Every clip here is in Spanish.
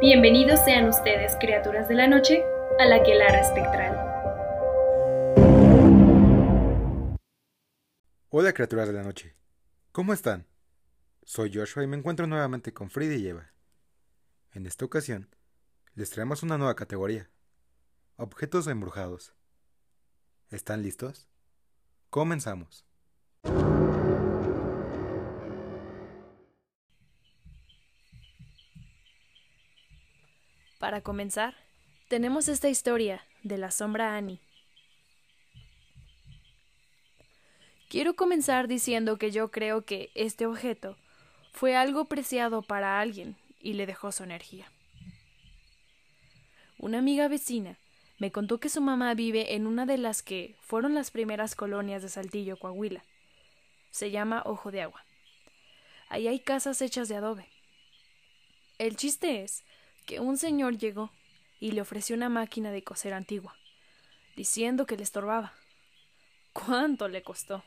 Bienvenidos sean ustedes, criaturas de la noche, a la Quelara Espectral. Hola, criaturas de la noche. ¿Cómo están? Soy Joshua y me encuentro nuevamente con Frida y Eva. En esta ocasión, les traemos una nueva categoría. Objetos embrujados. ¿Están listos? Comenzamos. Para comenzar, tenemos esta historia de la sombra Annie. Quiero comenzar diciendo que yo creo que este objeto fue algo preciado para alguien y le dejó su energía. Una amiga vecina me contó que su mamá vive en una de las que fueron las primeras colonias de Saltillo, Coahuila. Se llama Ojo de Agua. Ahí hay casas hechas de adobe. El chiste es que un señor llegó y le ofreció una máquina de coser antigua, diciendo que le estorbaba. ¿Cuánto le costó?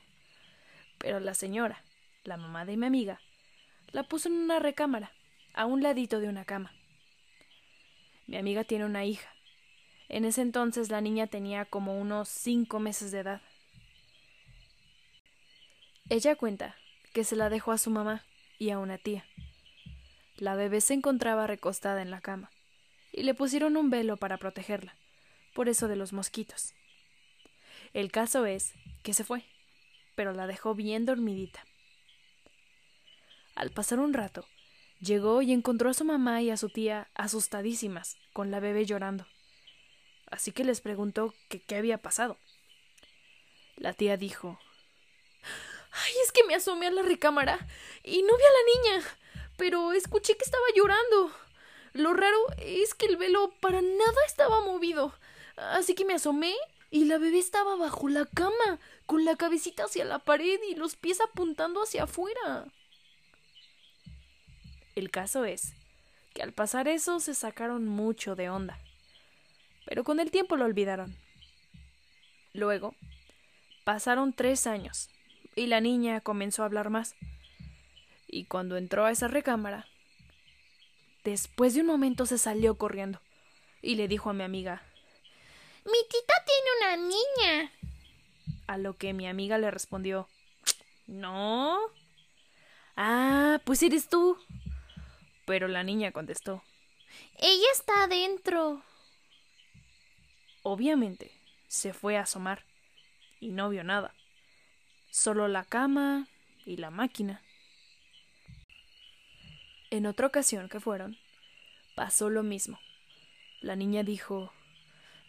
Pero la señora, la mamá de mi amiga, la puso en una recámara, a un ladito de una cama. Mi amiga tiene una hija. En ese entonces la niña tenía como unos cinco meses de edad. Ella cuenta que se la dejó a su mamá y a una tía. La bebé se encontraba recostada en la cama, y le pusieron un velo para protegerla, por eso de los mosquitos. El caso es que se fue, pero la dejó bien dormidita. Al pasar un rato, llegó y encontró a su mamá y a su tía asustadísimas, con la bebé llorando. Así que les preguntó que qué había pasado. La tía dijo Ay, es que me asomé a la recámara y no vi a la niña pero escuché que estaba llorando. Lo raro es que el velo para nada estaba movido. Así que me asomé y la bebé estaba bajo la cama, con la cabecita hacia la pared y los pies apuntando hacia afuera. El caso es que al pasar eso se sacaron mucho de onda, pero con el tiempo lo olvidaron. Luego, pasaron tres años y la niña comenzó a hablar más y cuando entró a esa recámara, después de un momento se salió corriendo y le dijo a mi amiga Mi tita tiene una niña. A lo que mi amiga le respondió No. Ah, pues eres tú. Pero la niña contestó Ella está adentro. Obviamente, se fue a asomar y no vio nada. Solo la cama y la máquina. En otra ocasión que fueron, pasó lo mismo. La niña dijo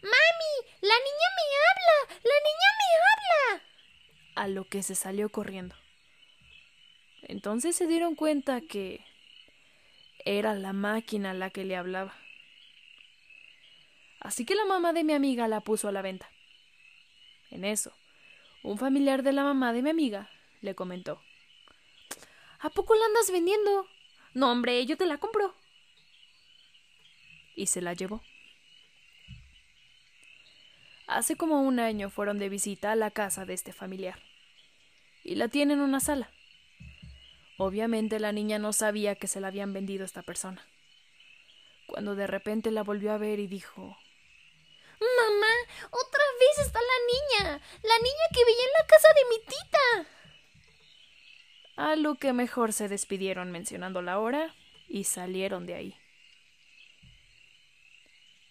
Mami, la niña me habla. La niña me habla. A lo que se salió corriendo. Entonces se dieron cuenta que era la máquina la que le hablaba. Así que la mamá de mi amiga la puso a la venta. En eso, un familiar de la mamá de mi amiga le comentó ¿A poco la andas vendiendo? No, hombre, yo te la compro. Y se la llevó. Hace como un año fueron de visita a la casa de este familiar. Y la tienen en una sala. Obviamente la niña no sabía que se la habían vendido a esta persona. Cuando de repente la volvió a ver y dijo Mamá, otra vez está la niña. La niña que veía en la casa de mi tita a lo que mejor se despidieron mencionando la hora y salieron de ahí.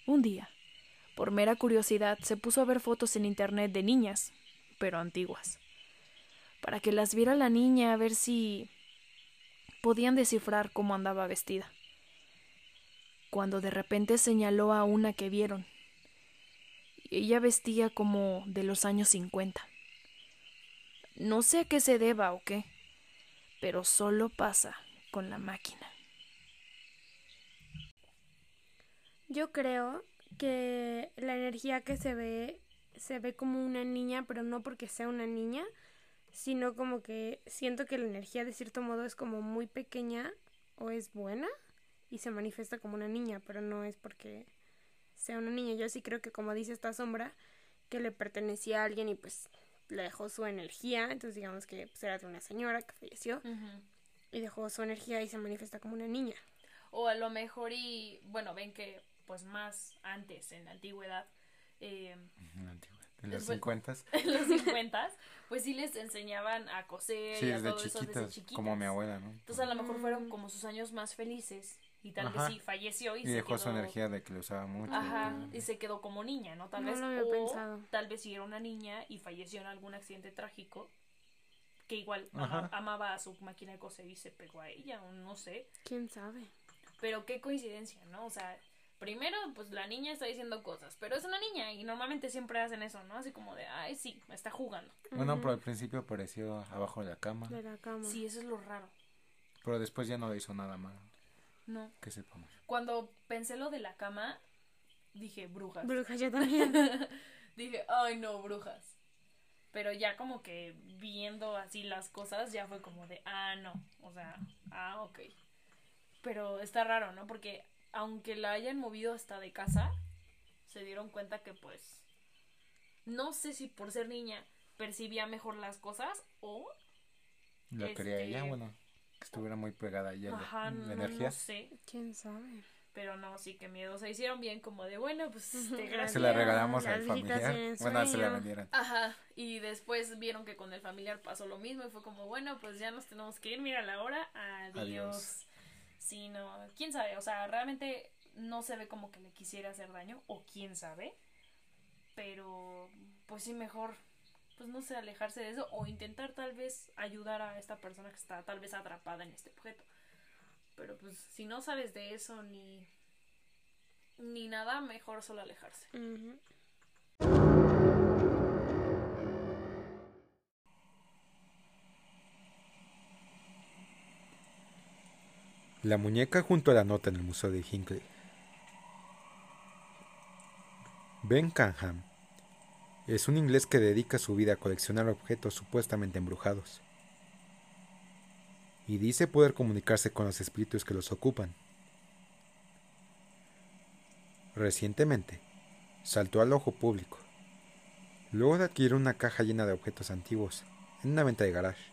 Un día, por mera curiosidad, se puso a ver fotos en internet de niñas, pero antiguas, para que las viera la niña a ver si podían descifrar cómo andaba vestida. Cuando de repente señaló a una que vieron, ella vestía como de los años cincuenta. No sé a qué se deba o qué, pero solo pasa con la máquina. Yo creo que la energía que se ve se ve como una niña, pero no porque sea una niña, sino como que siento que la energía de cierto modo es como muy pequeña o es buena y se manifiesta como una niña, pero no es porque sea una niña. Yo sí creo que como dice esta sombra, que le pertenecía a alguien y pues le dejó su energía, entonces digamos que pues, era de una señora que falleció y dejó su energía y se manifiesta como una niña. O a lo mejor y, bueno, ven que pues más antes, en la antigüedad, eh, En la antigua- En los Después- 50 en los 50, pues sí les enseñaban a coser Sí, y a desde todo eso desde chiquitas, chiquitas. como mi abuela, ¿no? Entonces a lo mejor fueron como sus años más felices y tal Ajá. vez sí falleció y, Y se dejó su quedó- energía de que lo usaba mucho. Ajá, y- y se quedó como niña, ¿no? Tal No vez lo había o pensado. tal vez si era una niña y falleció en algún accidente trágico que igual ama- amaba a su máquina de coser y se pegó a ella, o no sé. ¿Quién sabe? Pero qué coincidencia, ¿no? O sea, primero, pues la niña está diciendo cosas, pero es una niña y normalmente siempre hacen eso, ¿no? Así como de, ay, sí, está jugando. Bueno, pero al principio apareció abajo de la cama. De la cama. Sí, eso es lo raro. Pero después ya no le hizo nada malo. No. Que sepamos. Cuando pensé lo de la cama, dije, brujas. Bruja, yo también. dije, ay, no, brujas. Pero ya como que viendo así las cosas, ya fue como de, ah, no. O sea, ah, ok. Pero está raro, ¿no? Porque aunque la hayan movido hasta de casa, se dieron cuenta que pues, no sé si por ser niña percibía mejor las cosas o... Lo quería Este- ella, bueno, que estuviera muy pegada a ella la- Ajá, la, no, energía. no sé. ¿Quién sabe? Pero no, sí que miedo. Se hicieron bien como de, bueno, pues, Ujú, este, Se gracias. Se la regalamos al familiar. Bueno, se la vendieron. Ajá, y después vieron que con el familiar pasó lo mismo y fue como, bueno, pues ya nos tenemos que ir, mira la hora, adiós. Adiós. Sí, no, quién sabe, o sea, realmente no se ve como que le quisiera hacer daño, o quién sabe, pero pues sí, mejor, pues no sé, alejarse de eso o intentar tal vez ayudar a esta persona que está tal vez atrapada en este objeto. Pero pues si no sabes de eso ni, ni nada, mejor solo alejarse. La muñeca junto a la nota en el Museo de Hinckley. Ben Canham es un inglés que dedica su vida a coleccionar objetos supuestamente embrujados. Y dice poder comunicarse con los espíritus que los ocupan. Recientemente, saltó al ojo público, luego de adquirir una caja llena de objetos antiguos en una venta de garage.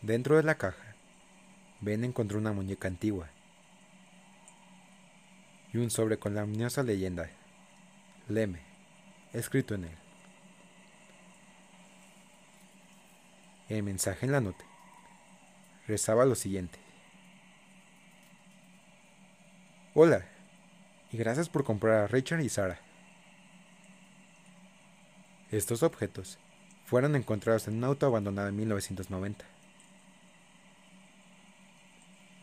Dentro de la caja, Ben encontró una muñeca antigua y un sobre con la ominiosa leyenda Leme, escrito en él. El mensaje en la nota rezaba lo siguiente. Hola, y gracias por comprar a Richard y Sara. Estos objetos fueron encontrados en un auto abandonado en 1990.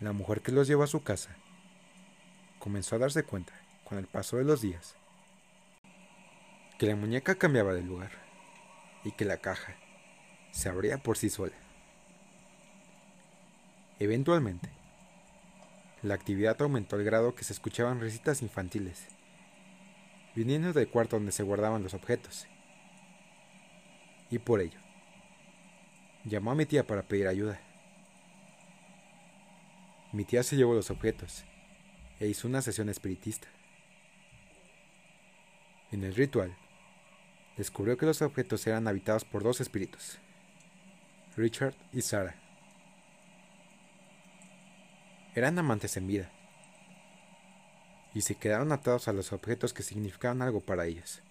La mujer que los llevó a su casa comenzó a darse cuenta, con el paso de los días, que la muñeca cambiaba de lugar y que la caja se abría por sí sola. Eventualmente, la actividad aumentó al grado que se escuchaban risitas infantiles, viniendo del cuarto donde se guardaban los objetos. Y por ello, llamó a mi tía para pedir ayuda. Mi tía se llevó los objetos e hizo una sesión espiritista. En el ritual, descubrió que los objetos eran habitados por dos espíritus, Richard y Sarah. Eran amantes en vida y se quedaron atados a los objetos que significaban algo para ellos.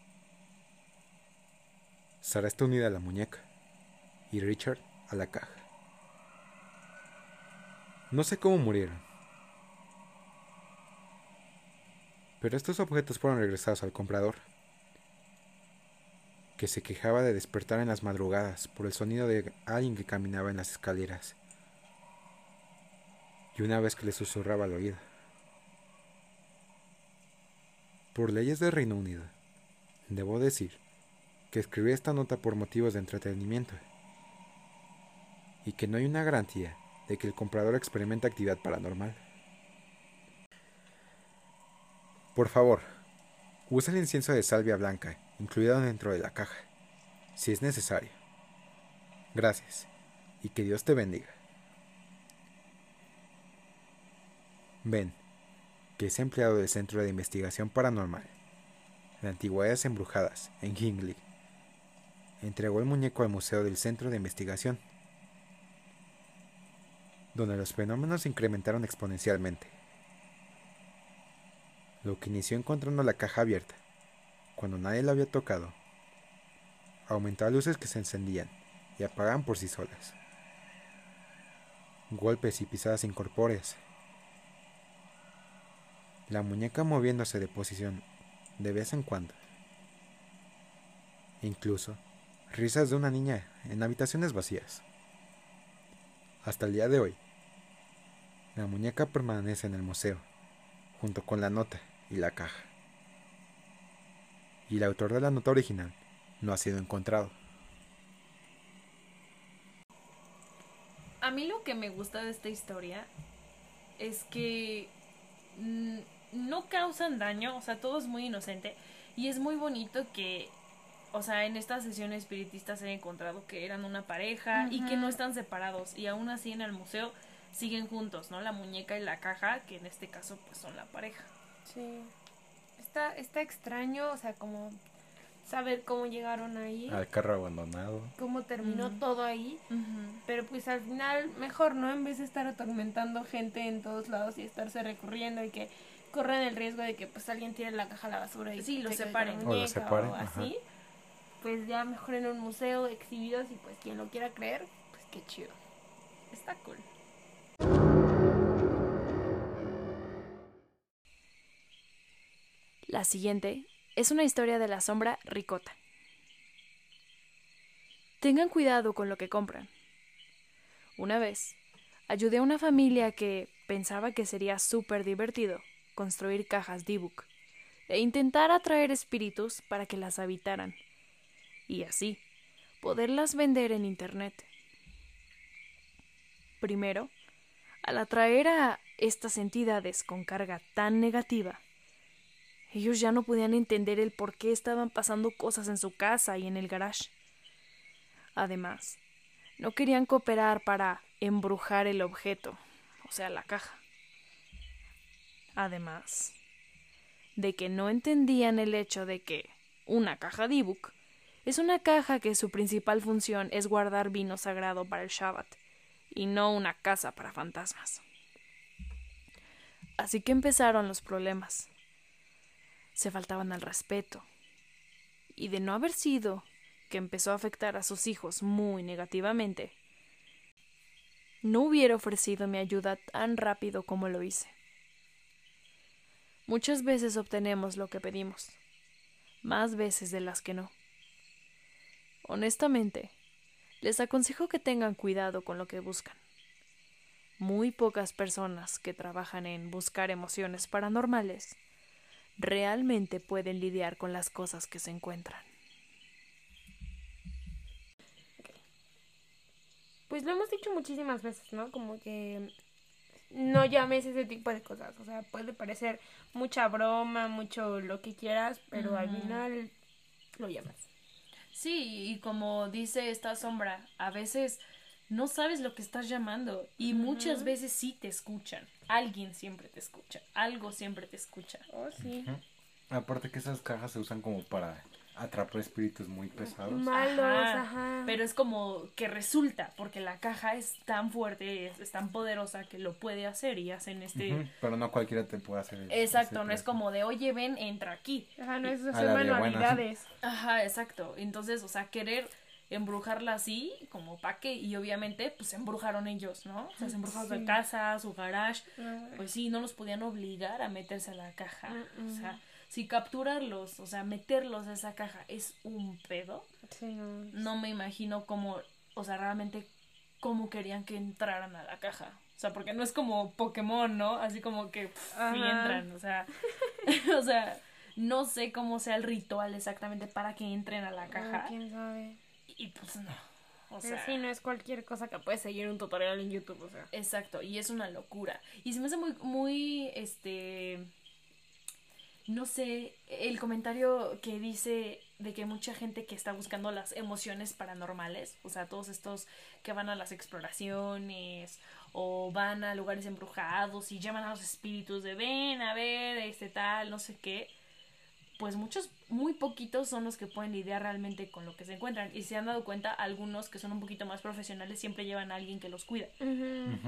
Sarah está unida a la muñeca y Richard a la caja. No sé cómo murieron. Pero estos objetos fueron regresados al comprador, que se quejaba de despertar en las madrugadas por el sonido de alguien que caminaba en las escaleras, y una vez que le susurraba al oído. Por leyes del Reino Unido, debo decir que escribí esta nota por motivos de entretenimiento, y que no hay una garantía de que el comprador experimente actividad paranormal. Por favor, usa el incienso de salvia blanca incluido dentro de la caja, si es necesario. Gracias, y que Dios te bendiga. Ben, que es empleado del Centro de Investigación Paranormal de Antigüedades Embrujadas en Hingley, entregó el muñeco al Museo del Centro de Investigación. donde los fenómenos se incrementaron exponencialmente. Lo que inició encontrando la caja abierta, cuando nadie la había tocado, aumentó a luces que se encendían y apagaban por sí solas. Golpes y pisadas incorpóreas. La muñeca moviéndose de posición de vez en cuando. Incluso risas de una niña en habitaciones vacías. Hasta el día de hoy, la muñeca permanece en el museo, junto con la nota y la caja. Y el autor de la nota original no ha sido encontrado. A mí lo que me gusta de esta historia es que no causan daño, o sea, todo es muy inocente y es muy bonito que, o sea, en estas sesiones espiritistas he encontrado que eran una pareja y que no están separados y aún así en el museo siguen juntos, ¿no? La muñeca y la caja, que en este caso pues son la pareja. Sí. Está, está extraño, o sea, como saber cómo llegaron ahí, Al carro abandonado. cómo terminó todo ahí. Pero pues al final mejor, ¿no? En vez de estar atormentando gente en todos lados y estarse recurriendo y que corren el riesgo de que pues alguien tire la caja a la basura y Sí, lo separen. O lo separen, o así. Pues ya mejor en un museo exhibidos y pues quien lo quiera creer, pues qué chido. Está cool. La siguiente es una historia de la sombra ricota. Tengan cuidado con lo que compran. Una vez, ayudé a una familia que pensaba que sería súper divertido construir cajas D-Book e intentar atraer espíritus para que las habitaran y así poderlas vender en Internet. Primero, al atraer a estas entidades con carga tan negativa, ellos ya no podían entender el por qué estaban pasando cosas en su casa y en el garage. Además, no querían cooperar para embrujar el objeto, o sea, la caja. Además, de que no entendían el hecho de que una caja D-Book es una caja que su principal función es guardar vino sagrado para el Shabbat y no una casa para fantasmas. Así que empezaron los problemas. Se faltaban al respeto. Y de no haber sido que empezó a afectar a sus hijos muy negativamente, no hubiera ofrecido mi ayuda tan rápido como lo hice. Muchas veces obtenemos lo que pedimos, más veces de las que no. Honestamente, les aconsejo que tengan cuidado con lo que buscan. Muy pocas personas que trabajan en buscar emociones paranormales realmente pueden lidiar con las cosas que se encuentran. Pues lo hemos dicho muchísimas veces, ¿no? Como que no llames ese tipo de cosas. O sea, puede parecer mucha broma, mucho lo que quieras, pero al final lo llamas. Sí, y como dice esta sombra, a veces no sabes lo que estás llamando y muchas veces sí te escuchan. Alguien siempre te escucha, algo siempre te escucha. Oh, sí. Aparte que esas cajas se usan como para atrapar espíritus muy pesados. Malos, Ajá, ajá. Pero es como que resulta, porque la caja es tan fuerte, es, es tan poderosa que lo puede hacer y hacen este... Pero no cualquiera te puede hacer. Exacto, no es como de, oye, ven, entra aquí. Ajá, no es hacer manualidades. Ajá, exacto. Entonces, o sea, querer embrujarla así, como pa' qué, y obviamente, pues se embrujaron ellos, ¿no? O sea, se embrujaron Sí. su casa, su garage, Ah, pues sí, no los podían obligar a meterse a la caja. Mm, O sea, si capturarlos, o sea, meterlos a esa caja es un pedo, Sí, no. no me imagino cómo, o sea, realmente cómo querían que entraran a la caja. O sea, porque no es como Pokémon, ¿no? Así como que pff, y entran, o sea, o sea, no sé cómo sea el ritual exactamente para que entren a la Ah, caja. ¿Quién sabe? Y pues no. O sea, sí, no es cualquier cosa que puedes seguir un tutorial en YouTube, o sea. exacto, y es una locura. Y se me hace muy, muy, este, no sé, el comentario que dice de que mucha gente que está buscando las emociones paranormales, o sea, todos estos que van a las exploraciones o van a lugares embrujados y llaman a los espíritus de ven a ver, este tal, no sé qué. Pues muchos, muy poquitos son los que pueden lidiar realmente con lo que se encuentran. Y se han dado cuenta, algunos que son un poquito más profesionales siempre llevan a alguien que los cuida.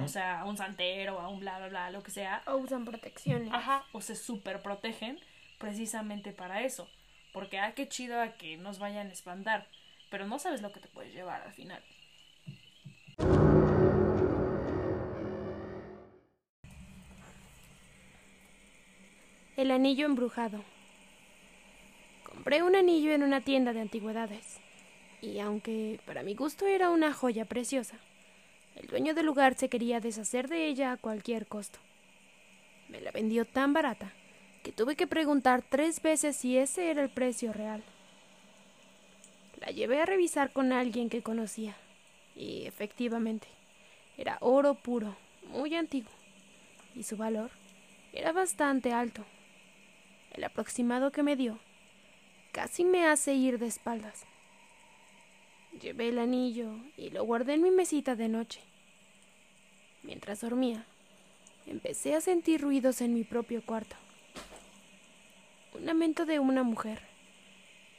O sea, a un santero, a un bla, bla, bla, lo que sea. O usan protecciones. Ajá, o se super protegen precisamente para eso. Porque, ah, qué chido a que nos vayan a espantar. Pero no sabes lo que te puedes llevar al final. El anillo embrujado. Compré un anillo en una tienda de antigüedades, y aunque para mi gusto era una joya preciosa, el dueño del lugar se quería deshacer de ella a cualquier costo. Me la vendió tan barata que tuve que preguntar tres veces si ese era el precio real. La llevé a revisar con alguien que conocía, y efectivamente, era oro puro, muy antiguo, y su valor era bastante alto. El aproximado que me dio casi me hace ir de espaldas. Llevé el anillo y lo guardé en mi mesita de noche. Mientras dormía, empecé a sentir ruidos en mi propio cuarto. Un lamento de una mujer,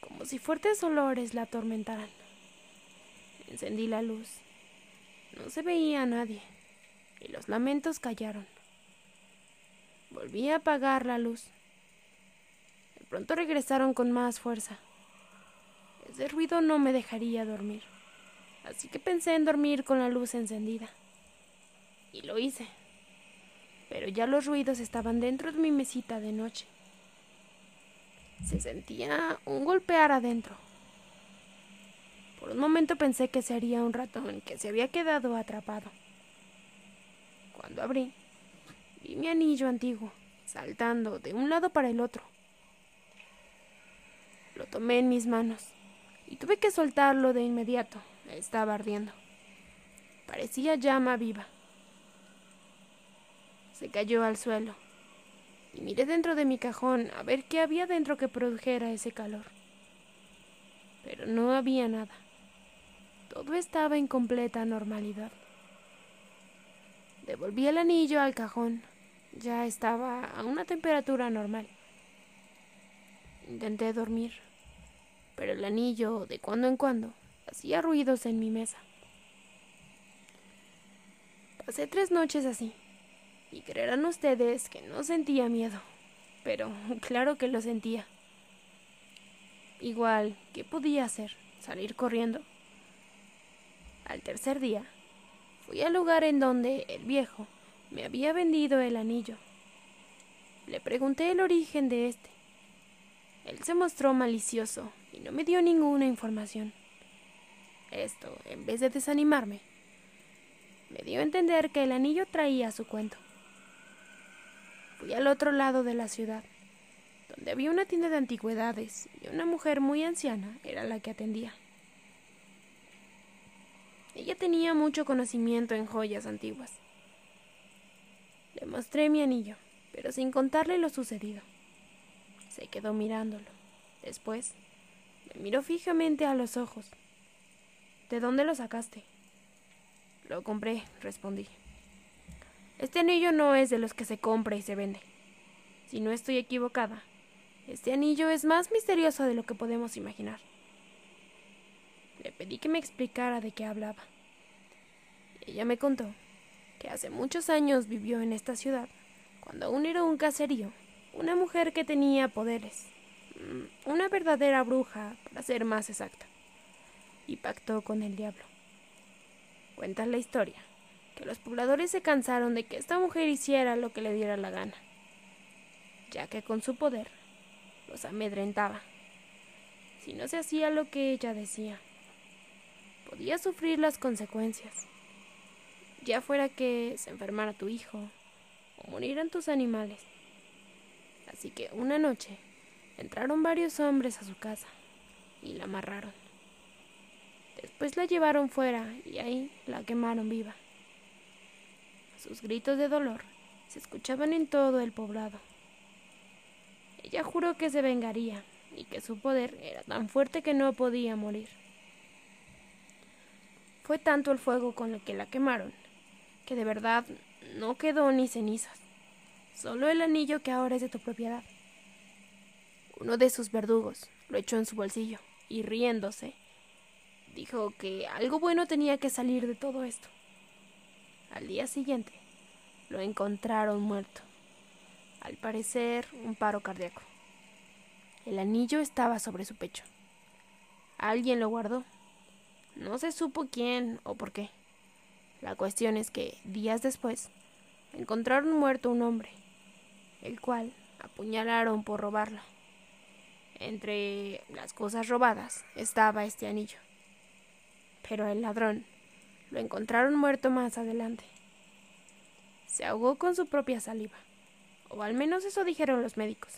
como si fuertes olores la atormentaran. Encendí la luz. No se veía a nadie, y los lamentos callaron. Volví a apagar la luz pronto regresaron con más fuerza. Ese ruido no me dejaría dormir, así que pensé en dormir con la luz encendida. Y lo hice. Pero ya los ruidos estaban dentro de mi mesita de noche. Se sentía un golpear adentro. Por un momento pensé que sería un ratón que se había quedado atrapado. Cuando abrí, vi mi anillo antiguo saltando de un lado para el otro. Lo tomé en mis manos y tuve que soltarlo de inmediato. Estaba ardiendo. Parecía llama viva. Se cayó al suelo y miré dentro de mi cajón a ver qué había dentro que produjera ese calor. Pero no había nada. Todo estaba en completa normalidad. Devolví el anillo al cajón. Ya estaba a una temperatura normal. Intenté dormir pero el anillo, de cuando en cuando, hacía ruidos en mi mesa. Pasé tres noches así, y creerán ustedes que no sentía miedo, pero claro que lo sentía. Igual, ¿qué podía hacer? ¿Salir corriendo? Al tercer día, fui al lugar en donde el viejo me había vendido el anillo. Le pregunté el origen de este. Él se mostró malicioso y no me dio ninguna información. Esto, en vez de desanimarme, me dio a entender que el anillo traía su cuento. Fui al otro lado de la ciudad, donde había una tienda de antigüedades y una mujer muy anciana era la que atendía. Ella tenía mucho conocimiento en joyas antiguas. Le mostré mi anillo, pero sin contarle lo sucedido. Se quedó mirándolo. Después me miró fijamente a los ojos. ¿De dónde lo sacaste? Lo compré, respondí. Este anillo no es de los que se compra y se vende. Si no estoy equivocada, este anillo es más misterioso de lo que podemos imaginar. Le pedí que me explicara de qué hablaba. Ella me contó que hace muchos años vivió en esta ciudad, cuando aún era un caserío, una mujer que tenía poderes Mm, una verdadera bruja, para ser más exacta, y pactó con el diablo. Cuenta la historia que los pobladores se cansaron de que esta mujer hiciera lo que le diera la gana, ya que con su poder los amedrentaba. Si no se hacía lo que ella decía, podía sufrir las consecuencias, ya fuera que se enfermara tu hijo o murieran tus animales. Así que una noche Entraron varios hombres a su casa y la amarraron. Después la llevaron fuera y ahí la quemaron viva. Sus gritos de dolor se escuchaban en todo el poblado. Ella juró que se vengaría y que su poder era tan fuerte que no podía morir. Fue tanto el fuego con el que la quemaron que de verdad no quedó ni cenizas, solo el anillo que ahora es de tu propiedad. Uno de sus verdugos lo echó en su bolsillo y riéndose, dijo que algo bueno tenía que salir de todo esto. Al día siguiente, lo encontraron muerto. Al parecer, un paro cardíaco. El anillo estaba sobre su pecho. Alguien lo guardó. No se supo quién o por qué. La cuestión es que, días después, encontraron muerto un hombre, el cual apuñalaron por robarlo. Entre las cosas robadas estaba este anillo. Pero el ladrón lo encontraron muerto más adelante. Se ahogó con su propia saliva, o al menos eso dijeron los médicos.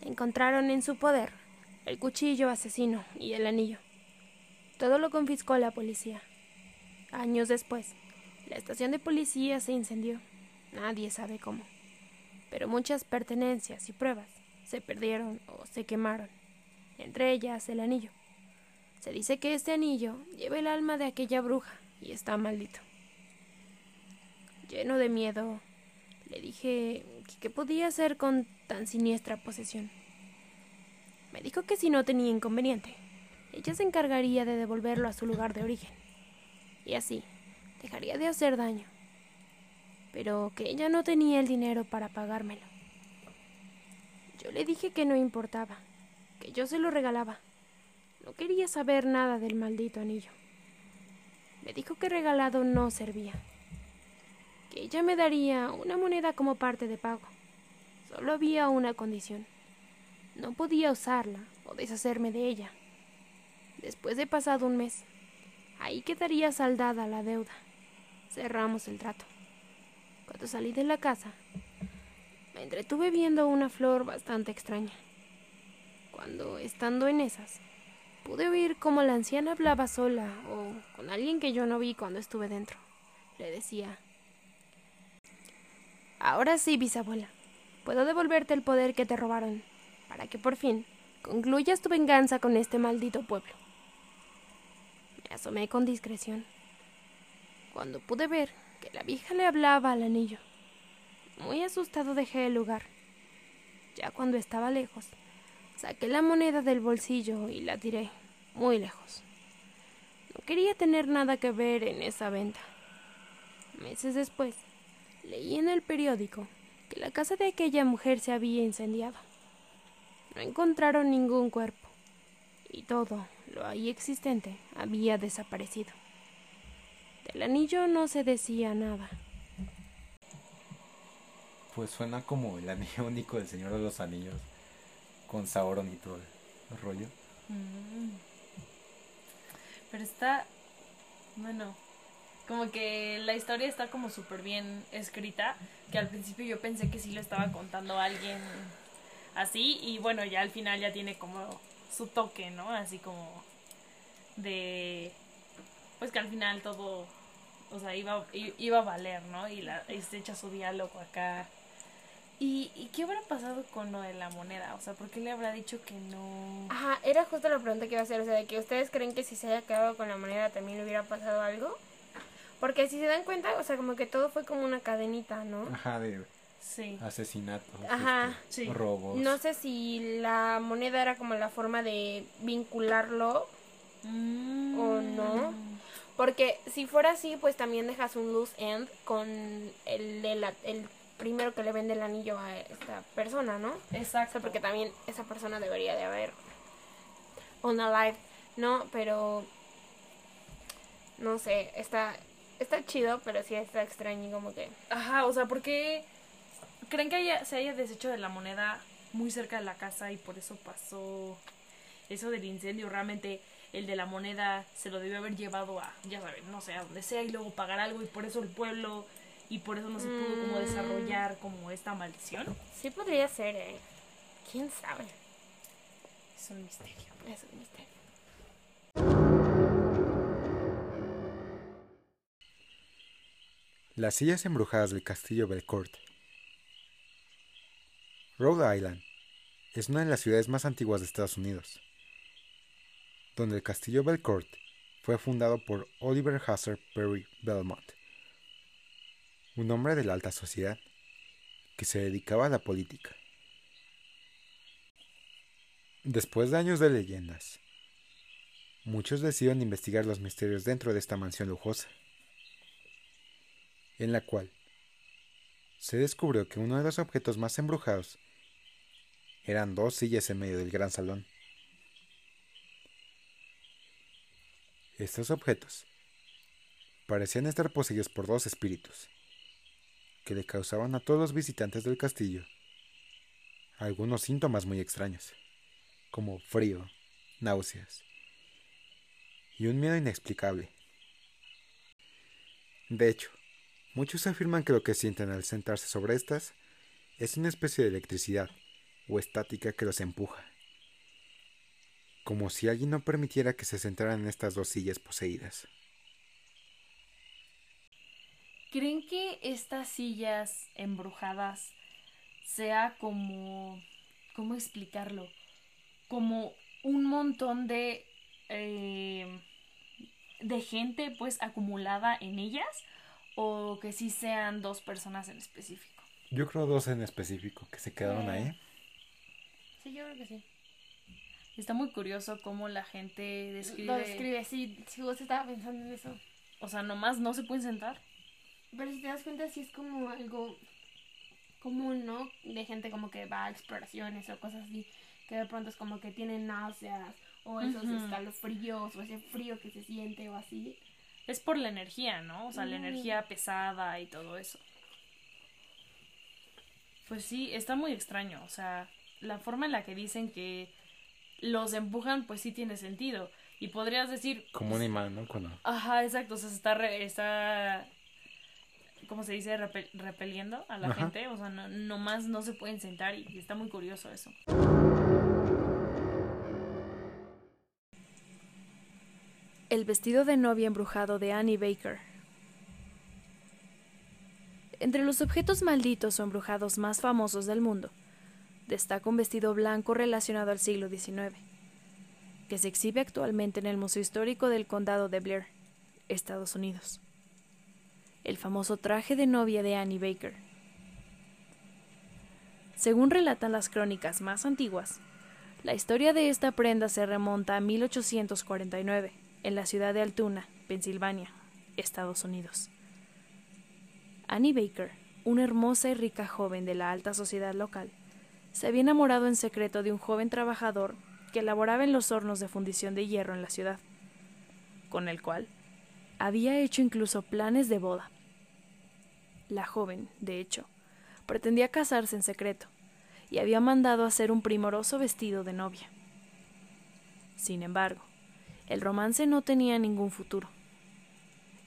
Encontraron en su poder el cuchillo asesino y el anillo. Todo lo confiscó la policía. Años después, la estación de policía se incendió. Nadie sabe cómo. Pero muchas pertenencias y pruebas se perdieron o se quemaron, entre ellas el anillo. Se dice que este anillo lleva el alma de aquella bruja y está maldito. Lleno de miedo, le dije que qué podía hacer con tan siniestra posesión. Me dijo que si no tenía inconveniente, ella se encargaría de devolverlo a su lugar de origen. Y así, dejaría de hacer daño. Pero que ella no tenía el dinero para pagármelo. Yo le dije que no importaba, que yo se lo regalaba. No quería saber nada del maldito anillo. Me dijo que regalado no servía, que ella me daría una moneda como parte de pago. Solo había una condición. No podía usarla o deshacerme de ella. Después de pasado un mes, ahí quedaría saldada la deuda. Cerramos el trato. Cuando salí de la casa, me entretuve viendo una flor bastante extraña. Cuando, estando en esas, pude oír cómo la anciana hablaba sola o con alguien que yo no vi cuando estuve dentro. Le decía, Ahora sí, bisabuela, puedo devolverte el poder que te robaron, para que por fin concluyas tu venganza con este maldito pueblo. Me asomé con discreción, cuando pude ver que la vieja le hablaba al anillo. Muy asustado dejé el lugar. Ya cuando estaba lejos, saqué la moneda del bolsillo y la tiré muy lejos. No quería tener nada que ver en esa venta. Meses después, leí en el periódico que la casa de aquella mujer se había incendiado. No encontraron ningún cuerpo y todo lo ahí existente había desaparecido. Del anillo no se decía nada. Pues suena como el anillo único del Señor de los Anillos, con Sauron y todo el rollo. Mm. Pero está, bueno, como que la historia está como súper bien escrita, que al principio yo pensé que sí lo estaba contando alguien así, y bueno, ya al final ya tiene como su toque, ¿no? Así como de, pues que al final todo, o sea, iba, iba a valer, ¿no? Y, la, y se echa su diálogo acá ¿Y, ¿Y, qué habrá pasado con lo de la moneda? O sea, ¿por qué le habrá dicho que no? Ajá, era justo la pregunta que iba a hacer. O sea, de que ustedes creen que si se haya quedado con la moneda también le hubiera pasado algo. Porque si se dan cuenta, o sea, como que todo fue como una cadenita, ¿no? Ajá, de sí. asesinatos, Ajá, este, robos. No sé si la moneda era como la forma de vincularlo Mm. o no. Porque si fuera así, pues también dejas un loose end con el de la, el primero que le vende el anillo a esta persona, ¿no? O Exacto. sea, porque también esa persona debería de haber on alive, ¿no? Pero no sé, está está chido, pero sí está extraño y como que Ajá, o sea, ¿por qué creen que haya, se haya deshecho de la moneda muy cerca de la casa y por eso pasó eso del incendio? Realmente el de la moneda se lo debió haber llevado a, ya saben, no sé, a donde sea y luego pagar algo y por eso el pueblo y por eso no se pudo como Mm. desarrollar como esta maldición. sí podría ser, ¿eh? ¿Quién sabe? Es un misterio. Es un misterio. Las sillas embrujadas del castillo Belcourt. Rhode Island es una de las ciudades más antiguas de Estados Unidos, donde el castillo Belcourt fue fundado por Oliver Hazard Perry Belmont, un hombre de la alta sociedad que se dedicaba a la política. Después de años de leyendas, muchos deciden investigar los misterios dentro de esta mansión lujosa, en la cual se descubrió que uno de los objetos más embrujados eran dos sillas en medio del gran salón. Estos objetos parecían estar poseídos por dos espíritus, que le causaban a todos los visitantes del castillo algunos síntomas muy extraños, como frío, náuseas y un miedo inexplicable. De hecho, muchos afirman que lo que sienten al sentarse sobre estas es una especie de electricidad o estática que los empuja, como si alguien no permitiera que se sentaran en estas dos sillas poseídas. ¿Creen que estas sillas embrujadas sea como, ¿cómo explicarlo? Como un montón de, eh, de gente pues acumulada en ellas o que sí sean dos personas en específico. Yo creo dos en específico que se quedaron Eh. ahí. Sí, yo creo que sí. Está muy curioso cómo la gente describe, Lo describe, sí, sí, vos estaba pensando en eso. o sea, nomás no se pueden sentar. Pero si te das cuenta, sí es como algo común, ¿no? De gente como que va a exploraciones o cosas así, que de pronto es como que tienen náuseas o esos Ujú. escalofríos o ese frío que se siente o así. Es por la energía, ¿no? O sea, la Mm. energía pesada y todo eso. Pues sí, está muy extraño. O sea, la forma en la que dicen que los empujan, pues sí tiene sentido. Y podrías decir. Como un imán, ¿no? Cuando... Ajá, exacto. O sea, se está. re- está ¿Cómo se dice? Repel- repeliendo a la Ajá. gente. O sea, no, nomás no se pueden sentar y está muy curioso eso. El vestido de novia embrujado de Annie Baker. Entre los objetos malditos o embrujados más famosos del mundo, destaca un vestido blanco relacionado al siglo XIX, que se exhibe actualmente en el Museo Histórico del Condado de Blair, Estados Unidos. El famoso traje de novia de Annie Baker. Según relatan las crónicas más antiguas, la historia de esta prenda se remonta a 1849, en la ciudad de Altoona, Pensilvania, Estados Unidos. Annie Baker, una hermosa y rica joven de la alta sociedad local, se había enamorado en secreto de un joven trabajador que laboraba en los hornos de fundición de hierro en la ciudad, con el cual había hecho incluso planes de boda. La joven, de hecho, pretendía casarse en secreto y había mandado hacer un primoroso vestido de novia. Sin embargo, el romance no tenía ningún futuro.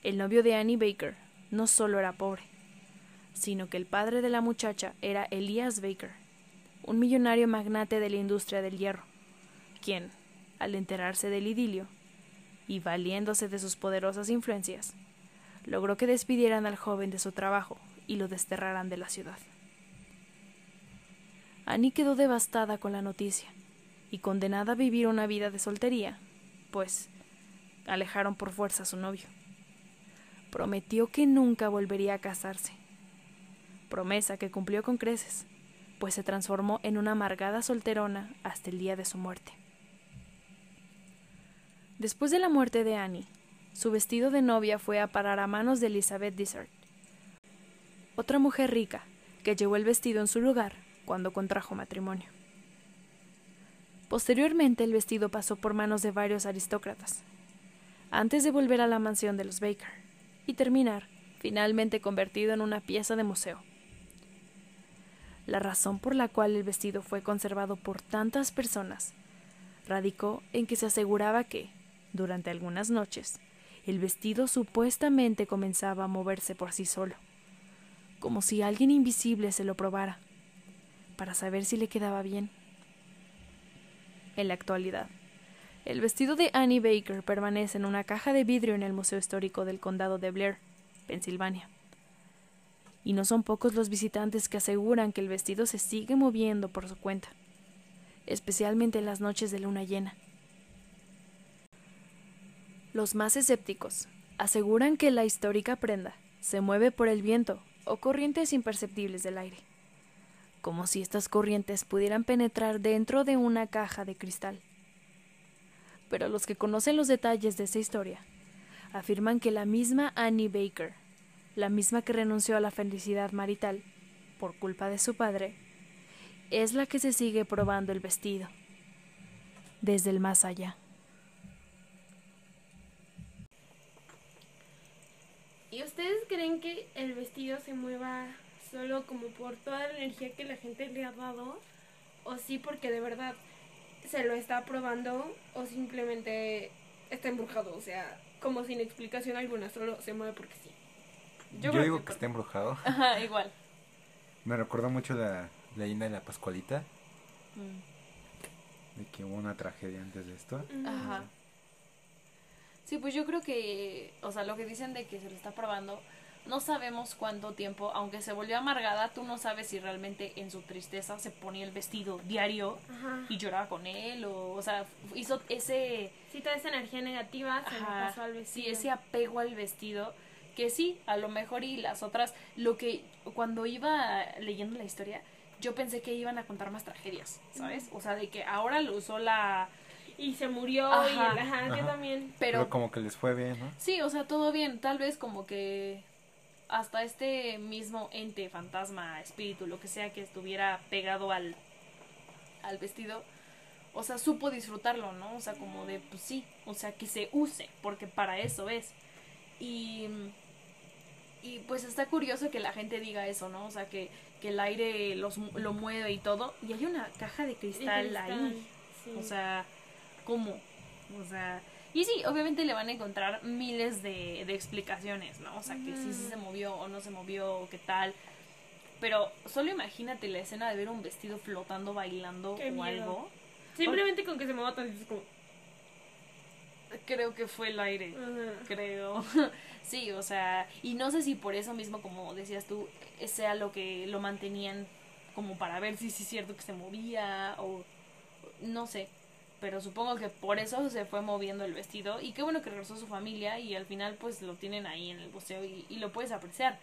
El novio de Annie Baker no solo era pobre, sino que el padre de la muchacha era Elias Baker, un millonario magnate de la industria del hierro, quien, al enterarse del idilio, y valiéndose de sus poderosas influencias, logró que despidieran al joven de su trabajo y lo desterraran de la ciudad. Annie quedó devastada con la noticia y condenada a vivir una vida de soltería, pues alejaron por fuerza a su novio. Prometió que nunca volvería a casarse, promesa que cumplió con creces, pues se transformó en una amargada solterona hasta el día de su muerte. Después de la muerte de Annie, su vestido de novia fue a parar a manos de Elizabeth Dysart, otra mujer rica que llevó el vestido en su lugar cuando contrajo matrimonio. Posteriormente el vestido pasó por manos de varios aristócratas, antes de volver a la mansión de los Baker y terminar finalmente convertido en una pieza de museo. La razón por la cual el vestido fue conservado por tantas personas radicó en que se aseguraba que, durante algunas noches, el vestido supuestamente comenzaba a moverse por sí solo, como si alguien invisible se lo probara, para saber si le quedaba bien. En la actualidad, el vestido de Annie Baker permanece en una caja de vidrio en el Museo Histórico del Condado de Blair, Pensilvania. Y no son pocos los visitantes que aseguran que el vestido se sigue moviendo por su cuenta, especialmente en las noches de luna llena. Los más escépticos aseguran que la histórica prenda se mueve por el viento o corrientes imperceptibles del aire, como si estas corrientes pudieran penetrar dentro de una caja de cristal. Pero los que conocen los detalles de esa historia afirman que la misma Annie Baker, la misma que renunció a la felicidad marital por culpa de su padre, es la que se sigue probando el vestido desde el más allá. ¿Y ustedes creen que el vestido se mueva solo como por toda la energía que la gente le ha dado? ¿O sí porque de verdad se lo está probando? ¿O simplemente está embrujado? O sea, como sin explicación alguna, solo se mueve porque sí. Yo, digo que, está embrujado. Ajá, igual. Me recuerda mucho la leyenda de la Pascualita. De que hubo una tragedia antes de esto. Ajá. Sí, pues yo creo que, o sea, lo que dicen de que se lo está probando, no sabemos cuánto tiempo, aunque se volvió amargada, tú no sabes si realmente en su tristeza se ponía el vestido diario y lloraba con él, o, o sea, hizo ese... Sí, toda esa energía negativa se pasó al vestido. Sí, ese apego al vestido, que sí, a lo mejor y las otras, lo que cuando iba leyendo la historia, yo pensé que iban a contar más tragedias, ¿sabes? O sea, de que ahora lo usó la y se murió y el ajá, también. Pero, como que les fue bien, ¿no? Sí, o sea, todo bien. Tal vez como que hasta este mismo ente, fantasma, espíritu, lo que sea que estuviera pegado al, al vestido, o sea, supo disfrutarlo, ¿no? O sea, como de, pues sí, o sea, que se use, porque para eso es. Y, y pues está curioso que la gente diga eso, ¿no? O sea, que, que el aire los, lo mueve y todo. Y hay una caja de cristal, ahí. O sea, cómo. O sea, y sí, obviamente le van a encontrar miles de, de explicaciones, ¿no? O sea, que sí, sí se movió o no se movió, o qué tal. Pero solo imagínate la escena de ver un vestido flotando, bailando o algo. Simplemente con que se mueva tan como... Creo que fue el aire, creo. sí, o sea, y no sé si por eso mismo, como decías tú, sea lo que lo mantenían como para ver si sí es cierto que se movía o no sé pero supongo que por eso se fue moviendo el vestido y qué bueno que regresó su familia y al final pues lo tienen ahí en el museo y, lo puedes apreciar.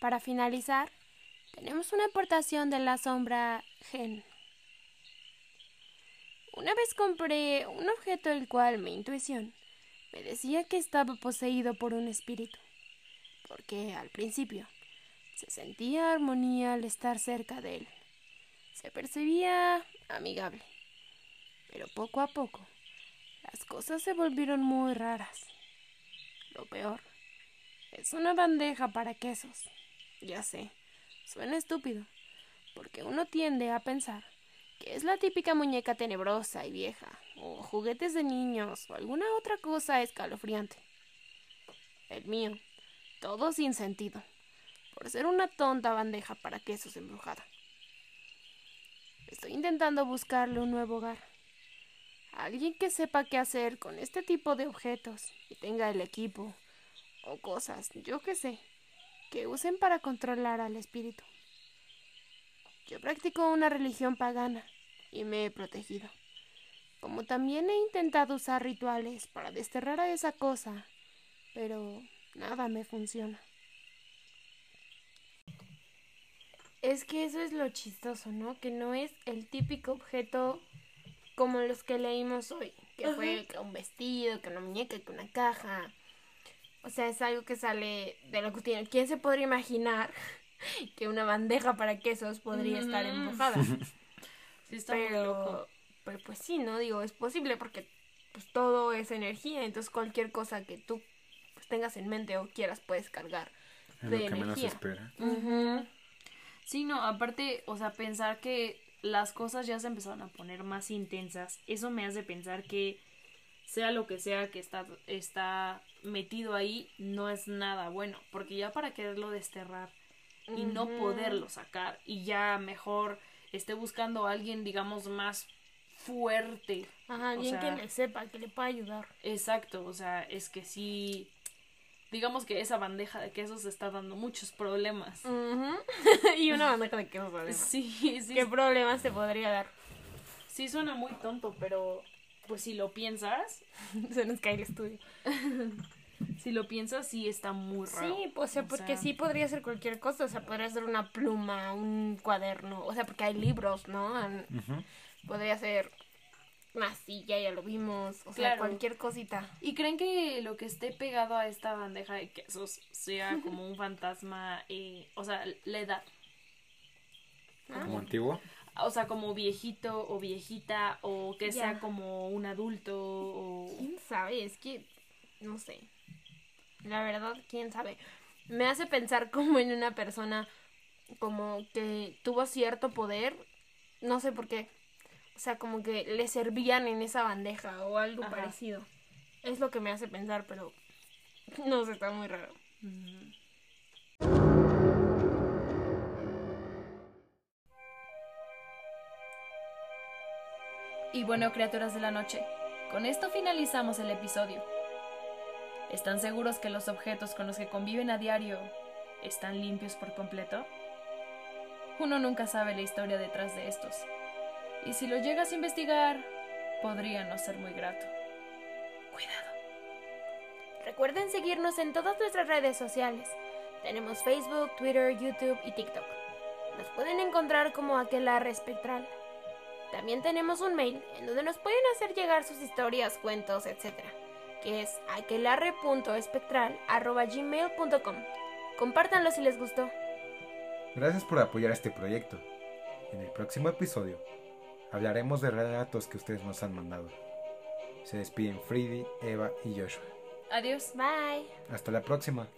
Para finalizar, tenemos una aportación de la sombra Gen. Una vez compré un objeto el cual mi intuición me decía que estaba poseído por un espíritu, porque al principio se sentía armonía al estar cerca de él. Se percibía amigable. Pero poco a poco las cosas se volvieron muy raras. Lo peor es una bandeja para quesos. Ya sé, suena estúpido, porque uno tiende a pensar que es la típica muñeca tenebrosa y vieja, o juguetes de niños, o alguna otra cosa escalofriante. El mío, todo sin sentido por ser una tonta bandeja para quesos embrujada. Estoy intentando buscarle un nuevo hogar. Alguien que sepa qué hacer con este tipo de objetos y tenga el equipo o cosas, yo qué sé, que usen para controlar al espíritu. Yo practico una religión pagana y me he protegido. Como también he intentado usar rituales para desterrar a esa cosa, pero nada me funciona. Es que eso es lo chistoso, ¿no? Que no es el típico objeto como los que leímos hoy, que fue un vestido, que una muñeca, que una caja. O sea, es algo que sale de lo que tiene. ¿Quién se podría imaginar que una bandeja para quesos podría estar empujada? sí, está muy loco. Pero pues sí, ¿no? Digo, es posible porque pues todo es energía, entonces cualquier cosa que tú pues, tengas en mente o quieras puedes cargar es de lo que menos espera. Sí, no, aparte, o sea, pensar que las cosas ya se empezaron a poner más intensas, eso me hace pensar que sea lo que sea que está, está metido ahí, no es nada bueno, porque ya para quererlo desterrar y no poderlo sacar y ya mejor esté buscando a alguien, digamos, más fuerte. Ajá, alguien que le sepa, que le pueda ayudar. Exacto, o sea, es que sí digamos que esa bandeja de quesos está dando muchos problemas. y una bandeja de quesos, además. Sí, sí. ¿Qué problemas te podría dar? Sí, suena muy tonto, pero pues si lo piensas, se nos cae el estudio. Si lo piensas, sí está muy raro. Sí, pues, o sea, O porque sea- sí podría ser cualquier cosa, o sea, podría ser una pluma, un cuaderno, o sea, porque hay libros, ¿no? En- Podría ser una silla, ya lo vimos, o sea, Claro. cualquier cosita. ¿Y creen que lo que esté pegado a esta bandeja de quesos sea como un fantasma, eh, o sea, la edad? Como antiguo. O sea, como viejito o viejita, o que sea como un adulto, o... ¿Quién sabe? Es que, no sé. La verdad, quién sabe. Me hace pensar como en una persona como que tuvo cierto poder, no sé por qué. O sea, como que le servían en esa bandeja o algo Ajá. parecido. Es lo que me hace pensar, pero no sé, está muy raro. Mm. Y bueno, criaturas de la noche, con esto finalizamos el episodio. ¿Están seguros que los objetos con los que conviven a diario están limpios por completo? Uno nunca sabe la historia detrás de estos. Y si lo llegas a investigar, podría no ser muy grato. Cuidado. Recuerden seguirnos en todas nuestras redes sociales. Tenemos Facebook, Twitter, YouTube y TikTok. Nos pueden encontrar como Aquelarre Espectral. También tenemos un mail en donde nos pueden hacer llegar sus historias, cuentos, etc. Que es aquelarre.espectral.gmail.com Compártanlo si les gustó. Gracias por apoyar este proyecto. En el próximo episodio hablaremos de relatos que ustedes nos han mandado. Se despiden Freddy, Eva y Joshua. Adiós. Bye. Hasta la próxima.